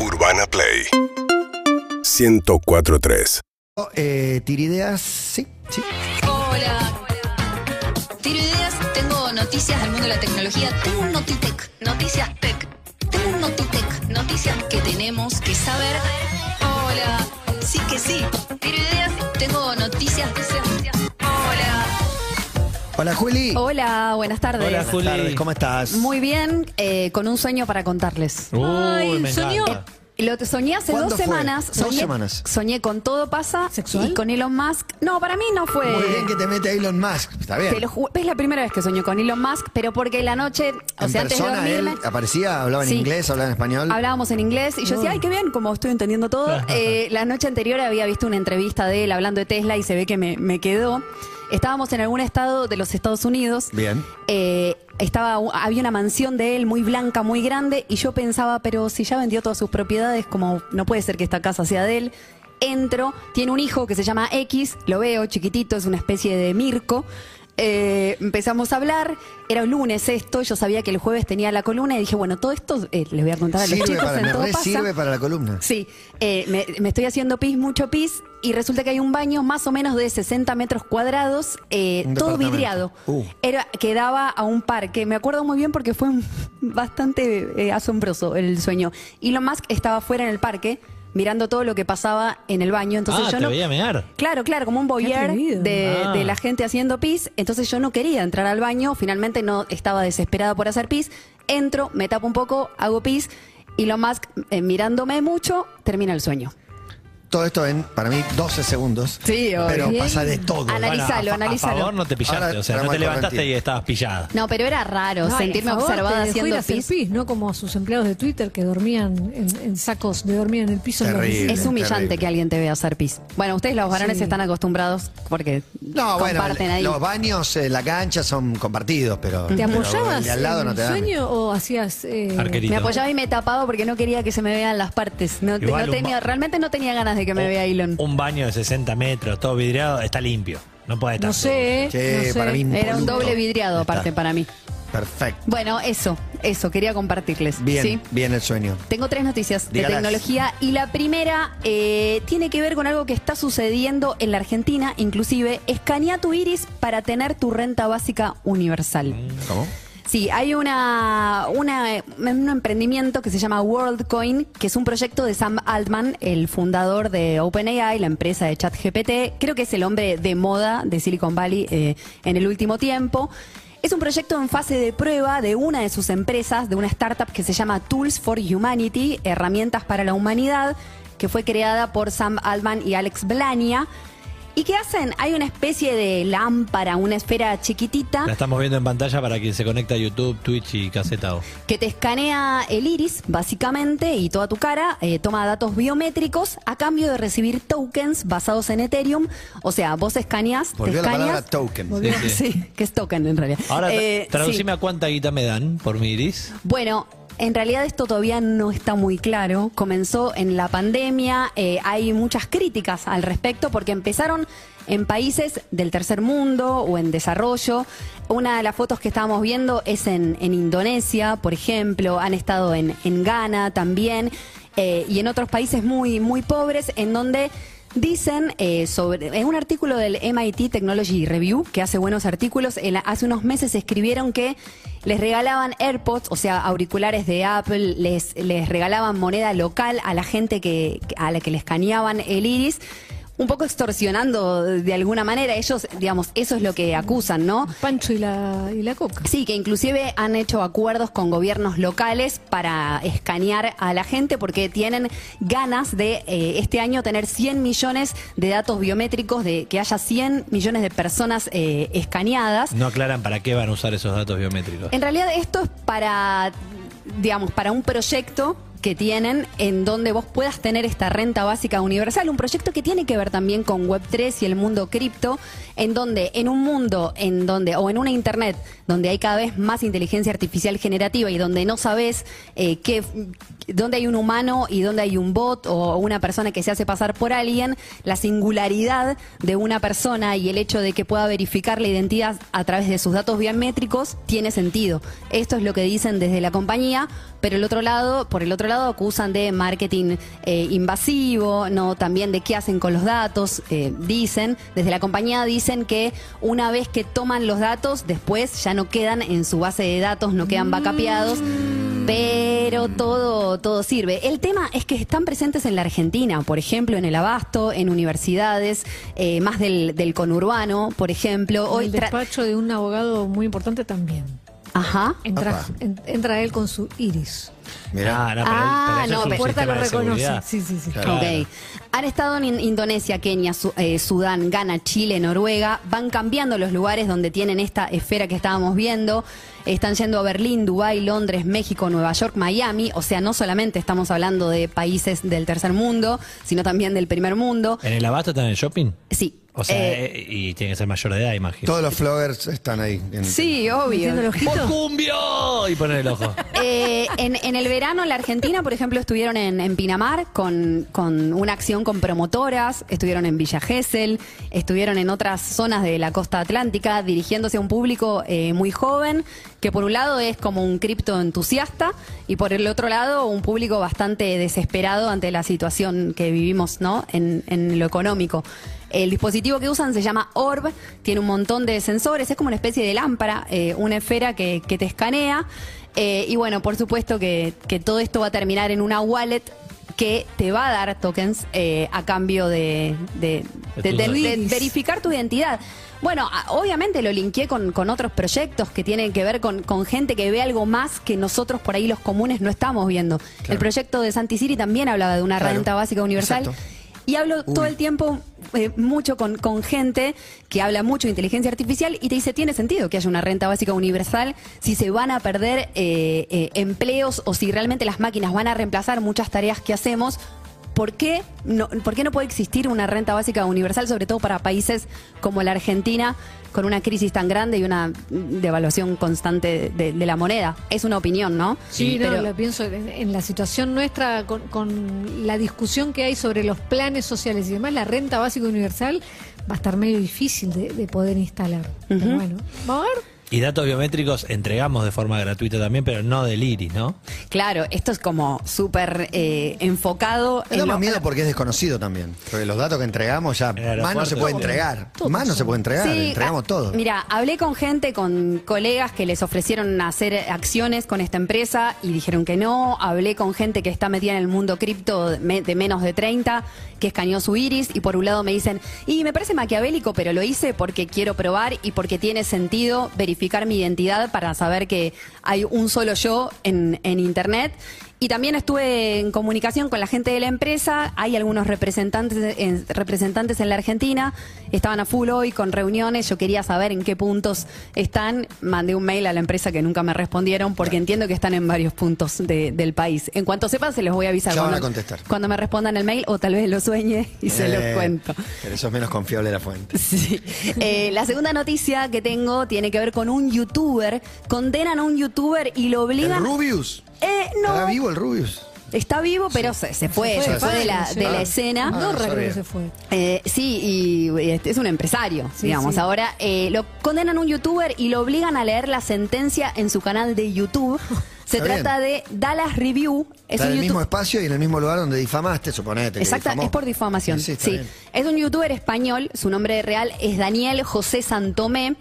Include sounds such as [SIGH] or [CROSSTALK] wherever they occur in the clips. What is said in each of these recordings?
Urbana Play 1043 Eh, Tirideas, sí, sí. Hola. Tiro ideas, tengo noticias del mundo de la tecnología. Tengo un Notitec, noticias tech. Tengo un Notitec, noticias que tenemos que saber. Hola. Sí que sí. Tiro ideas, tengo noticias. Hola. Hola, Juli. Hola, buenas tardes. Hola, Buenas Juli. tardes, ¿cómo estás? Muy bien, eh, con un sueño para contarles. Uy, Ay, me soñó. encanta. Lo te soñé hace ¿Cuándo dos fue? semanas. Dos Soñé, semanas. Soñé con Todo Pasa ¿Sexual? y con Elon Musk. No, para mí no fue. Muy bien que te mete Elon Musk. Está bien. Te lo ju- es la primera vez que sueño con Elon Musk, pero porque la noche, o en sea, antes de persona él dormirme, aparecía, hablaba en Sí. inglés, hablaba en español. hablábamos en inglés y yo decía, ay, qué bien, como estoy entendiendo todo. [LAUGHS] Eh, la noche anterior había visto una entrevista de él hablando de Tesla y se ve que me, me quedó. Estábamos en algún estado de los Estados Unidos. Bien. Eh, estaba, había una mansión de él muy blanca, muy grande, y yo pensaba, pero si ya vendió todas sus propiedades, como no puede ser que esta casa sea de él. Entro, tiene un hijo que se llama X, lo veo, chiquitito, es una especie de Mirko. Eh, empezamos a hablar, era un lunes esto, yo sabía que el jueves tenía la columna y dije, bueno, todo esto eh, les voy a contar a los Sirve chicos para, en me todo re pasa. sirve para la columna. Sí, eh, me, me estoy haciendo pis, mucho pis, y resulta que hay un baño más o menos de 60 metros cuadrados, eh, todo vidriado. Uh. Era, que daba a un parque. Me acuerdo muy bien porque fue un- [LAUGHS] bastante eh, asombroso el sueño. Elon Musk estaba fuera en el parque mirando todo lo que pasaba en el baño. Entonces ah, yo te no. veía mear. Claro, claro, como un voyeur de, Ah. de la gente haciendo pis. Entonces yo no quería entrar al baño. Finalmente no estaba desesperada por hacer pis. Entro, me tapo un poco, hago pis. Y lo más, eh, mirándome mucho, termina el sueño. Todo esto en, para mí, 12 segundos. Sí, obvio. Pero Bien. pasa de todo. Ana- Analízalo, a, fa- analízalo. A favor no te pillaste, Ahora o sea, no te levantaste y estabas pillada. No, pero era raro Ay, sentirme a favor, observada te dejó ir haciendo a hacer pis. pis, no como sus empleados de Twitter que dormían en, en sacos de dormir en el piso. en la Terrible. oficina. Es humillante terrible. que alguien te vea hacer pis. Bueno, ustedes los varones Sí. están acostumbrados porque No, bueno, comparten ahí. los baños en la cancha son compartidos, pero. ¿Te pero apoyabas de al lado en no te dan. sueño o hacías... eh, Arquerito. Me apoyaba y me tapaba porque no quería que se me vean las partes. No, Igual no un tenía, ba- realmente no tenía ganas de que me Un- vea Elon. Un baño de 60 metros, todo vidriado, está limpio. No puede estar. No sé, ¿eh? Che, no sé. para mí Era un doble vidriado Está. aparte para mí. Perfecto. Bueno, eso, eso, quería compartirles. Bien, ¿sí? bien el sueño. Tengo tres noticias Dígalas. de tecnología y la primera eh, tiene que ver con algo que está sucediendo en la Argentina, inclusive escanea tu iris para tener tu renta básica universal. ¿Cómo? Sí, hay una, una- un emprendimiento que se llama WorldCoin, que es un proyecto de Sam Altman, el fundador de OpenAI, la empresa de ChatGPT. Creo que es el hombre de moda de Silicon Valley eh, en el último tiempo. Es un proyecto en fase de prueba de una de sus empresas, de una startup que se llama Tools for Humanity, herramientas para la humanidad, que fue creada por Sam Altman y Alex Blania. ¿Y qué hacen? Hay una especie de lámpara, una esfera chiquitita La estamos viendo en pantalla para quien se conecta a YouTube, Twitch y Caseta O. que te escanea el iris, básicamente, y toda tu cara, eh, toma datos biométricos a cambio de recibir tokens basados en Ethereum. O sea, vos escaneás, te Volvió la palabra token. Sí, sí. [LAUGHS] Sí, que es token en realidad. Ahora, Eh, traducime sí. a cuánta guita me dan por mi iris. Bueno, en realidad esto todavía no está muy claro. Comenzó en la pandemia, eh, hay muchas críticas al respecto porque empezaron en países del tercer mundo o en desarrollo. Una de las fotos que estábamos viendo es en, Indonesia, por ejemplo, han estado en, en Ghana también eh, y en otros países muy, muy pobres en donde Dicen eh, sobre en un artículo del MIT Technology Review que hace buenos artículos. hace unos meses escribieron que les regalaban AirPods, o sea, auriculares de Apple, les, les regalaban moneda local a la gente que a la que le escaneaban el iris. Un poco extorsionando de alguna manera. Ellos, digamos, eso es lo que acusan, ¿no? Pancho y la, y la coca. Sí, que inclusive han hecho acuerdos con gobiernos locales para escanear a la gente porque tienen ganas de eh, este año tener 100 millones de datos biométricos, de que haya 100 millones de personas eh, escaneadas. No aclaran para qué van a usar esos datos biométricos. En realidad esto es para, digamos, para un proyecto que tienen en donde vos puedas tener esta renta básica universal, un proyecto que tiene que ver también con Web3 y el mundo cripto, en donde en un mundo en donde o en una internet donde hay cada vez más inteligencia artificial generativa y donde no sabes eh, qué, dónde hay un humano y dónde hay un bot o una persona que se hace pasar por alguien, la singularidad de una persona y el hecho de que pueda verificar la identidad a través de sus datos biométricos tiene sentido. Esto es lo que dicen desde la compañía, pero el otro lado, por el otro lado acusan de marketing eh, invasivo, no también de qué hacen con los datos, eh, dicen, desde la compañía dicen que una vez que toman los datos, después ya no quedan en su base de datos, no quedan backupeados. Pero todo, todo sirve. El tema es que están presentes en la Argentina, por ejemplo, en el Abasto, en universidades, eh, más del, del conurbano, por ejemplo. el tra- despacho de un abogado muy importante también. Ajá. Entra, Opa. en- entra él con su iris. Mirá. Ah, no, pero, Ah, pero eso no, es un pero- Puerta sistema lo de reconoce. seguridad. Sí, sí, sí. Claro. Ok. Han estado en In- Indonesia, Kenia, Su- eh, Sudán, Ghana, Chile, Noruega. Van cambiando los lugares donde tienen esta esfera que estábamos viendo. Están yendo a Berlín, Dubái, Londres, México, Nueva York, Miami. O sea, no solamente estamos hablando de países del tercer mundo, sino también del primer mundo. ¿En el abasto está en el shopping? Sí. O sea, Eh, eh, y tiene que ser mayor de edad, imagino. Todos los floggers están ahí. en- sí, obvio. El. Y pone el ojo. [LAUGHS] Eh, en, en el verano en la Argentina, por ejemplo, estuvieron en, en Pinamar con, con una acción con promotoras, estuvieron en Villa Gesell, estuvieron en otras zonas de la costa atlántica dirigiéndose a un público eh, muy joven, que por un lado es como un cripto entusiasta y por el otro lado un público bastante desesperado ante la situación que vivimos ¿no? en, en lo económico. El dispositivo que usan se llama Orb, tiene un montón de sensores, es como una especie de lámpara, eh, una esfera que, que te escanea. eh, y bueno, por supuesto que, que todo esto va a terminar en una wallet que te va a dar tokens eh, a cambio de, verificar tu identidad. Bueno, obviamente lo linké con, con otros proyectos que tienen que ver con, con gente que ve algo más que nosotros por ahí los comunes no estamos viendo. El proyecto de Santi Siri también hablaba de una Claro. renta básica universal. Exacto. Y hablo todo el tiempo eh, mucho con, con gente que habla mucho de inteligencia artificial y te dice, tiene sentido que haya una renta básica universal si se van a perder eh, eh, empleos o si realmente las máquinas van a reemplazar muchas tareas que hacemos. ¿Por qué, no, ¿Por qué no puede existir una renta básica universal, sobre todo para países como la Argentina, con una crisis tan grande y una devaluación constante de, de la moneda? Es una opinión, ¿no? Sí, no, pero- lo pienso en, en la situación nuestra, con, con la discusión que hay sobre los planes sociales y demás, la renta básica universal va a estar medio difícil de, de poder instalar. Pero bueno, vamos a ver. Y datos biométricos entregamos de forma gratuita también, pero no del iris, ¿no? Claro, esto es como súper eh, enfocado Me da en más lo- miedo porque es desconocido también. Porque los datos que entregamos ya más no se puede entregar. Más no se puede entregar. Sí, entregamos ah, todo. Mira, hablé con gente, con colegas que les ofrecieron hacer acciones con esta empresa y dijeron que no. Hablé con gente que está metida en el mundo cripto de, me- de menos de 30, que escaneó su iris y por un lado me dicen, y me parece maquiavélico, pero lo hice porque quiero probar y porque tiene sentido verificar mi identidad para saber que hay un solo yo en, en Internet. Y también estuve en comunicación con la gente de la empresa. Hay algunos representantes en, representantes en la Argentina. Estaban a full hoy con reuniones. Yo quería saber en qué puntos están. Mandé un mail a la empresa que nunca me respondieron porque entiendo que están en varios puntos de- del país. En cuanto sepa, se los voy a avisar. Ya van cuando, a contestar. Cuando me respondan el mail o tal vez lo sueñe y se los Eh, cuento. Pero eso es menos confiable la fuente. [LAUGHS] Sí. Eh, la segunda noticia que tengo tiene que ver con un youtuber. Condenan a un youtuber y lo ¿El obligan. Rubius? Eh, no. ¿Estará vivo el Rubius? Está vivo, pero se, se fue, Se se fue, de, la, sí. de la Ah. escena. Ah, No, que se fue. Eh, sí, y este, es un empresario, Sí, digamos. sí. Ahora eh, lo condenan a un youtuber y lo obligan a leer la sentencia en su canal de YouTube. [LAUGHS] Se Está trata de Dallas Review. Es Está en el mismo espacio y en el mismo lugar donde difamaste, suponete. Exacto, es por difamación. Sí, Sí, sí, está bien. Es un youtuber español, su nombre real es Daniel José Santomé.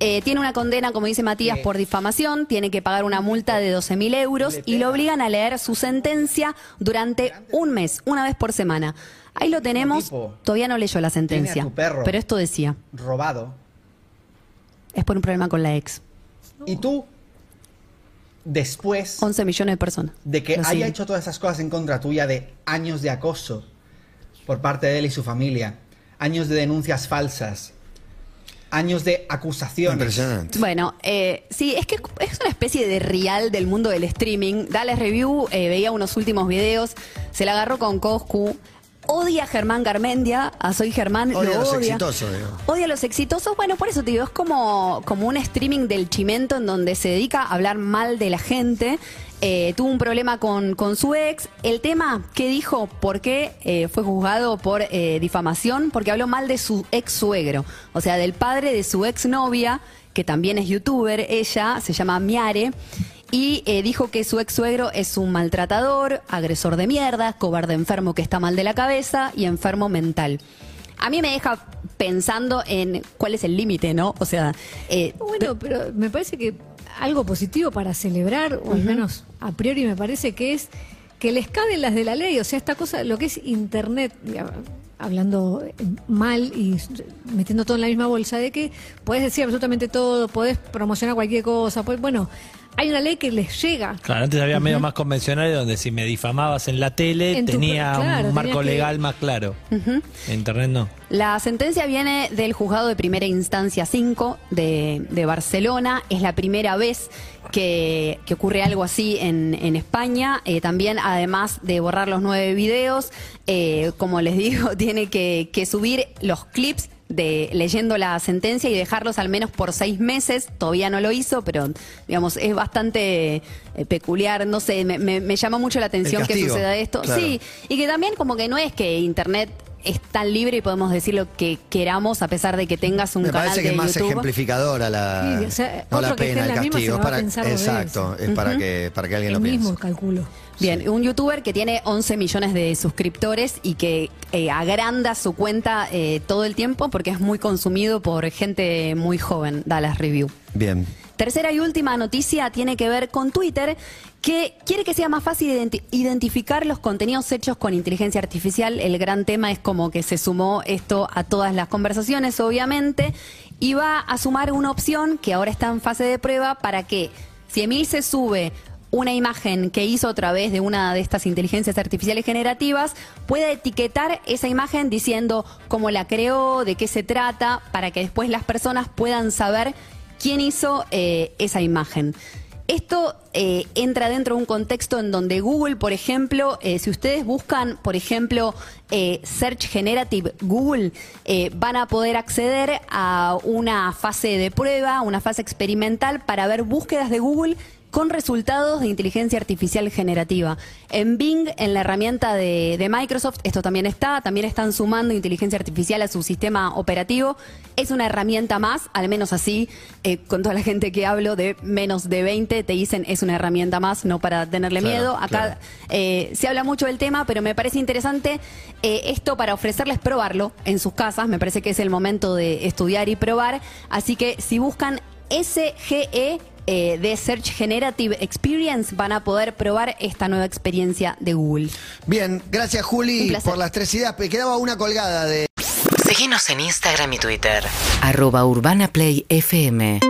Eh, tiene una condena, como dice Matías, por difamación, tiene que pagar una multa de 12 mil euros y lo obligan a leer su sentencia durante un mes, una vez por semana. Ahí lo tenemos, todavía no leyó la sentencia, pero esto decía, robado. Es por un problema con la ex. y tú después 11 millones de personas. de que haya hecho todas esas cosas en contra tuya de años de acoso por parte de él y su familia, años de denuncias falsas, años de acusaciones. Impresionante. Bueno, eh, sí, es que es una especie de real del mundo del streaming. Dallas Review, eh, veía unos últimos videos, se la agarró con Coscu. Odia a Germán Garmendia, a Soy Germán, Odia lo a los odia. exitosos, digo. Odia a los exitosos, bueno, por eso te digo, es como, como un streaming del chimento en donde se dedica a hablar mal de la gente. Eh, tuvo un problema con, con su ex. El tema, ¿qué dijo? ¿Por qué eh, fue juzgado por eh, difamación? Porque habló mal de su ex suegro, o sea, del padre de su ex novia, que también es youtuber, ella se llama Miare. Y eh, dijo que su ex suegro es un maltratador, agresor de mierda, cobarde enfermo que está mal de la cabeza y enfermo mental. A mí me deja pensando en cuál es el límite, ¿no? O sea, eh, Bueno, pero me parece que algo positivo para celebrar, o al menos a priori me parece que es que les caben las de la ley. O sea, esta cosa, lo que es Internet, hablando mal y metiendo todo en la misma bolsa, de que podés decir absolutamente todo, podés promocionar cualquier cosa. pues bueno, hay una ley que les llega. Claro, antes había medios más convencionales donde si me difamabas en la tele En tu- tenía claro, un marco que- legal más claro. En internet no. La sentencia viene del juzgado de primera instancia 5 de, de Barcelona. Es la primera vez que, que ocurre algo así en, en España. Eh, también, además de borrar los nueve videos, eh, como les [LAUGHS] digo, tiene que, que subir los clips de leyendo la sentencia y dejarlos al menos por seis meses. Todavía no lo hizo, pero digamos, es bastante eh, peculiar. No sé, me, me- me llama mucho la atención que suceda esto. claro. Sí, y que también como que no es que Internet es tan libre y podemos decir lo que queramos a pesar de que tengas un Me canal parece que de es más YouTube. ejemplificadora la, Sí, o sea, no la pena, en el castigo. para, exacto, es para que, para que alguien El lo mismo, piense. calculo. Bien, un youtuber que tiene 11 millones de suscriptores y que eh, agranda su cuenta eh, todo el tiempo porque es muy consumido por gente muy joven, da las review. Bien. Tercera y última noticia tiene que ver con Twitter, que quiere que sea más fácil identi- identificar los contenidos hechos con inteligencia artificial. El gran tema es como que se sumó esto a todas las conversaciones, obviamente, y va a sumar una opción que ahora está en fase de prueba para que si Emil se sube una imagen que hizo a través de una de estas inteligencias artificiales generativas, pueda etiquetar esa imagen diciendo cómo la creó, de qué se trata, para que después las personas puedan saber quién hizo eh, esa imagen. Esto eh, entra dentro de un contexto en donde Google, por ejemplo, eh, si ustedes buscan, por ejemplo, Search Generative Google, van a poder acceder a una fase de prueba, una fase experimental para ver búsquedas de Google con resultados de inteligencia artificial generativa. En Bing, en la herramienta de, de Microsoft, esto también está, también están sumando inteligencia artificial a su sistema operativo. Es una herramienta más, al menos así, eh, con toda la gente que hablo de menos de 20, te dicen es una herramienta más, no para tenerle Claro, miedo. Acá claro. eh, se habla mucho del tema, pero me parece interesante eh, esto para ofrecerles probarlo en sus casas. Me parece que es el momento de estudiar y probar. Así que si buscan SGE eh, de Search Generative Experience, van a poder probar esta nueva experiencia de Google. Bien, gracias Juli por las tres ideas. Me quedaba una colgada de... Seguinos en Instagram y Twitter. Arroba Urbana Play FM.